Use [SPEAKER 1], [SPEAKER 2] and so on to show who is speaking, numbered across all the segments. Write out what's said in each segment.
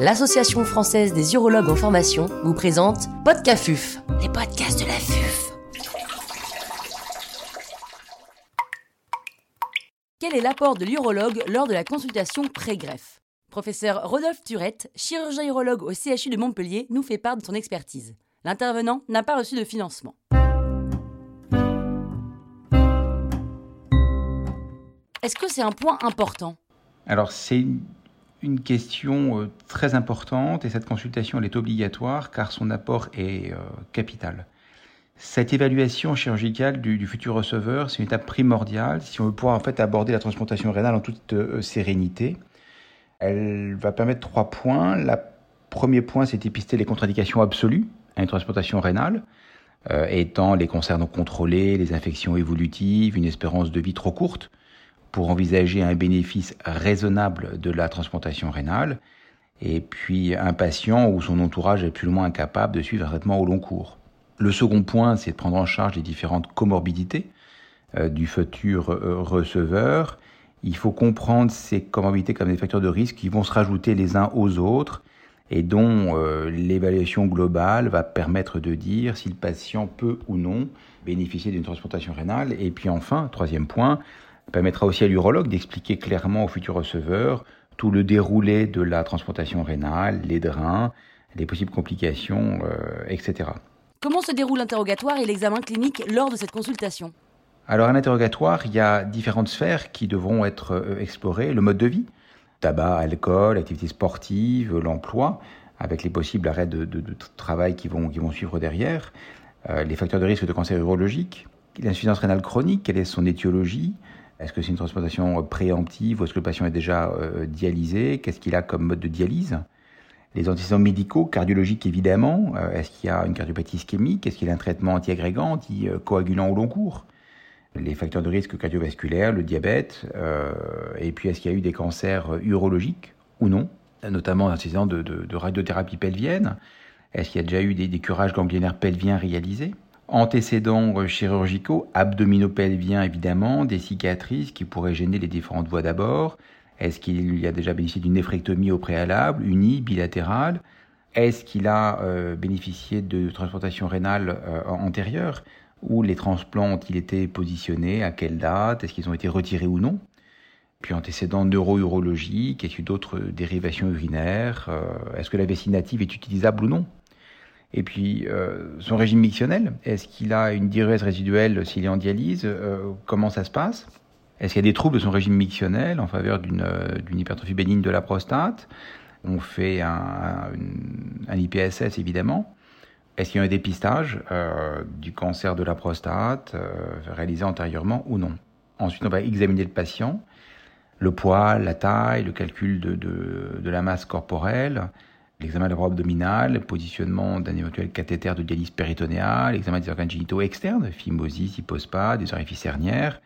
[SPEAKER 1] l'Association française des urologues en formation vous présente Podcafuf, les podcasts de la FUF. Quel est l'apport de l'urologue lors de la consultation pré-greffe? Professeur Rodolphe Turette, chirurgien urologue au CHU de Montpellier, nous fait part de son expertise. L'intervenant n'a pas reçu de financement. Est-ce que c'est un point important?
[SPEAKER 2] Alors c'est une question euh, très importante et cette consultation elle est obligatoire car son apport est euh, capital. Cette évaluation chirurgicale du, futur receveur, c'est une étape primordiale si on veut pouvoir en fait aborder la transplantation rénale en toute euh, sérénité. Elle va permettre trois points. Le premier point, c'est d'épister les contre-indications absolues à une transplantation rénale, étant les cancers non contrôlés, les infections évolutives, une espérance de vie trop courte pour envisager un bénéfice raisonnable de la transplantation rénale, et puis un patient où son entourage est plus ou moins incapable de suivre un traitement au long cours. Le second point, c'est de prendre en charge les différentes comorbidités euh, du futur euh, receveur. Il faut comprendre ces comorbidités comme des facteurs de risque qui vont se rajouter les uns aux autres et dont euh, l'évaluation globale va permettre de dire si le patient peut ou non bénéficier d'une transplantation rénale. Et puis enfin, troisième point, permettra aussi à l'urologue d'expliquer clairement au futur receveur tout le déroulé de la transplantation rénale, les drains, les possibles complications, euh, etc.
[SPEAKER 1] Comment se déroule l'interrogatoire et l'examen clinique lors de cette consultation?
[SPEAKER 2] Alors, un interrogatoire, il y a différentes sphères qui devront être euh, explorées. Le mode de vie, tabac, alcool, activité sportive, l'emploi, avec les possibles arrêts de, travail qui vont, qui vont suivre derrière, euh, les facteurs de risque de cancer urologique, l'insuffisance rénale chronique, quelle est son étiologie, est-ce que c'est une transplantation préemptive ou est-ce que le patient est déjà euh, dialysé? Qu'est-ce qu'il a comme mode de dialyse? Les antécédents médicaux, cardiologiques évidemment. Euh, est-ce qu'il y a une cardiopathie ischémique? Est-ce qu'il a un traitement antiagrégant, anticoagulant au long cours? Les facteurs de risque cardiovasculaire, le diabète. Euh, et puis est-ce qu'il y a eu des cancers urologiques ou non? Notamment antécédents de, de, radiothérapie pelvienne. Est-ce qu'il y a déjà eu des, des curages ganglionnaires pelviens réalisés? Antécédents chirurgicaux, abdominopelviens évidemment, des cicatrices qui pourraient gêner les différentes voies d'abord. Est-ce qu'il y a déjà bénéficié d'une néphrectomie au préalable, unie, bilatérale? Est-ce qu'il a euh, bénéficié de transplantation rénale euh, antérieure? Où les transplants ont-ils été positionnés À quelle date? Est-ce qu'ils ont été retirés ou non? Puis antécédents neuro-urologiques, est-ce d'autres dérivations urinaires euh, Est-ce que la vessie native est utilisable ou non? Et puis, euh, son régime mictionnel, est-ce qu'il a une diurèse résiduelle s'il est en dialyse euh, Comment ça se passe? Est-ce qu'il y a des troubles de son régime mictionnel en faveur d'une euh, hypertrophie bénigne de la prostate? On fait un, un, IPSS évidemment. Est-ce qu'il y a un dépistage du cancer de la prostate réalisé antérieurement ou non? Ensuite, on va examiner le patient, le poids, la taille, le calcul de, de, de la masse corporelle, l'examen de la voie abdominale, le positionnement d'un éventuel cathéter de dialyse péritonéale, l'examen des organes génitaux externes, phimosis, hypospa, des orifices hernières.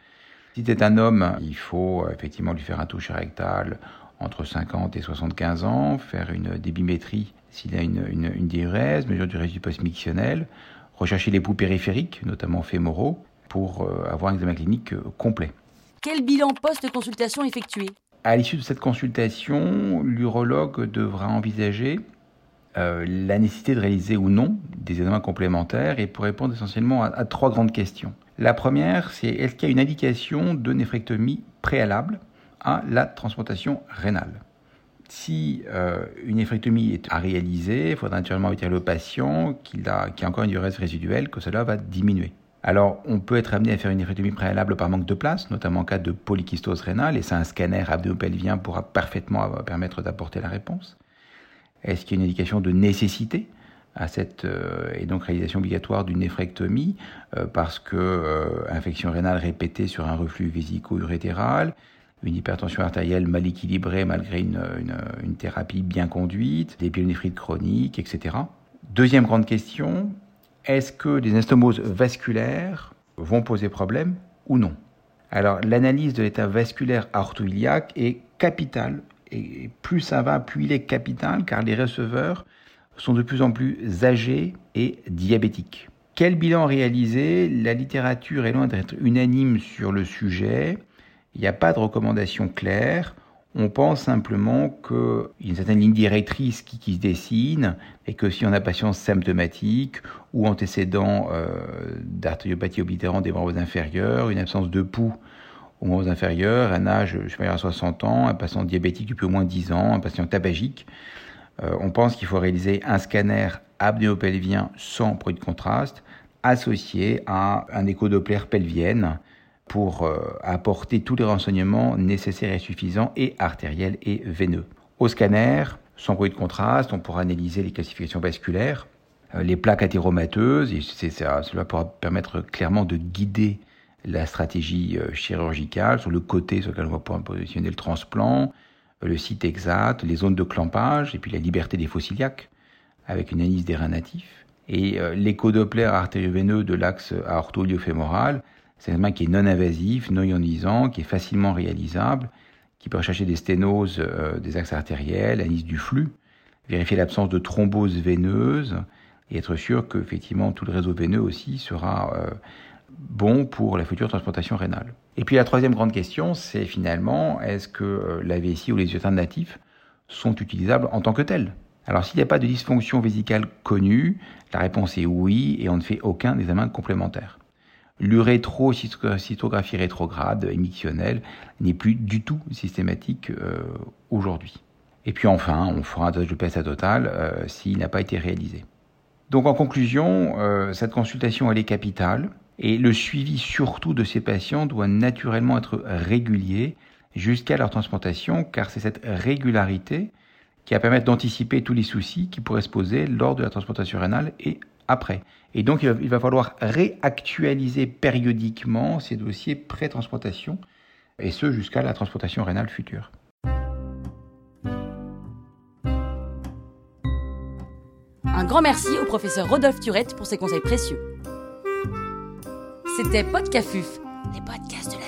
[SPEAKER 2] Si c'est un homme, il faut euh, effectivement lui faire un toucher rectal entre 50 et 75 ans, faire une débimétrie s'il a une, une, une diurèse, mesure du résidu post-mictionnel, rechercher les bouts périphériques, notamment fémoraux, pour euh, avoir un examen clinique euh, complet.
[SPEAKER 1] Quel bilan post-consultation effectué
[SPEAKER 2] à l'issue de cette consultation, l'urologue devra envisager euh, la nécessité de réaliser ou non des examens complémentaires et pour répondre essentiellement à, trois grandes questions. La première, c'est est-ce qu'il y a une indication de néphrectomie préalable à la transplantation rénale? Si euh, une néphrectomie est à réaliser, il faudra naturellement avertir le patient qu'il a, a encore une diurèse résiduelle, que cela va diminuer. Alors, on peut être amené à faire une néphrectomie préalable par manque de place, notamment en cas de polykystose rénale, et ça, un scanner abdominopelvien pourra parfaitement permettre d'apporter la réponse. Est-ce qu'il y a une indication de nécessité à cette euh, et donc réalisation obligatoire d'une néphrectomie euh, parce que euh, infection rénale répétée sur un reflux vésico-urétéral, une hypertension artérielle mal équilibrée malgré une, thérapie bien conduite, des pyélonéphrite chroniques, etc. Deuxième grande question, est-ce que les instomoses vasculaires vont poser problème ou non? Alors l'analyse de l'état vasculaire artéroïliaque est capitale et plus ça va, plus il est capital car les receveurs sont de plus en plus âgés et diabétiques. Quel bilan réaliser? La littérature est loin d'être unanime sur le sujet. Il n'y a pas de recommandation claire. On pense simplement qu'il y a une certaine ligne directrice qui, se dessine et que si on a patience symptomatique ou antécédent euh, d'artériopathie oblitérante des membres inférieurs, une absence de pouls aux membres inférieurs, un âge supérieur à 60 ans, un patient diabétique depuis au moins 10 ans, un patient tabagique, euh, on pense qu'il faut réaliser un scanner abnéopelvien sans produit de contraste associé à un écho-doppler pelvienne pour euh, apporter tous les renseignements nécessaires et suffisants et artériels et veineux. Au scanner, sans bruit de contraste, on pourra analyser les classifications vasculaires, euh, les plaques athéromateuses, et cela pourra permettre clairement de guider la stratégie euh, chirurgicale sur le côté sur lequel on va positionner le transplant, le site exact, les zones de clampage, et puis la liberté des fossiliaques, avec une analyse des reins natifs. Et l'écho-doppler artério-veineux de l'axe aorto-iliofémoral, c'est un qui est non invasif, non ionisant, qui est facilement réalisable, qui peut rechercher des sténoses euh, des axes artériels, analyse du flux, vérifier l'absence de thrombose veineuse et être sûr que effectivement tout le réseau veineux aussi sera euh, bon pour la future transplantation rénale. Et puis la troisième grande question, c'est finalement est-ce que euh, la VSI ou les yeux natifs sont utilisables en tant que tels? Alors s'il n'y a pas de dysfonction vésicale connue, la réponse est oui et on ne fait aucun examen complémentaire l'urétrocytographie rétrograde émissionnelle n'est plus du tout systématique euh, aujourd'hui. Et puis enfin, on fera un dosage de PSA total euh, s'il n'a pas été réalisé. Donc en conclusion, euh, cette consultation elle est capitale et le suivi surtout de ces patients doit naturellement être régulier jusqu'à leur transplantation car c'est cette régularité qui va permettre d'anticiper tous les soucis qui pourraient se poser lors de la transplantation rénale et après. Et donc, il va, falloir réactualiser périodiquement ces dossiers pré-transplantation, et ce jusqu'à la transplantation rénale future.
[SPEAKER 1] Un grand merci au professeur Rodolphe Turette pour ses conseils précieux. C'était Podcafuf, les podcasts de la.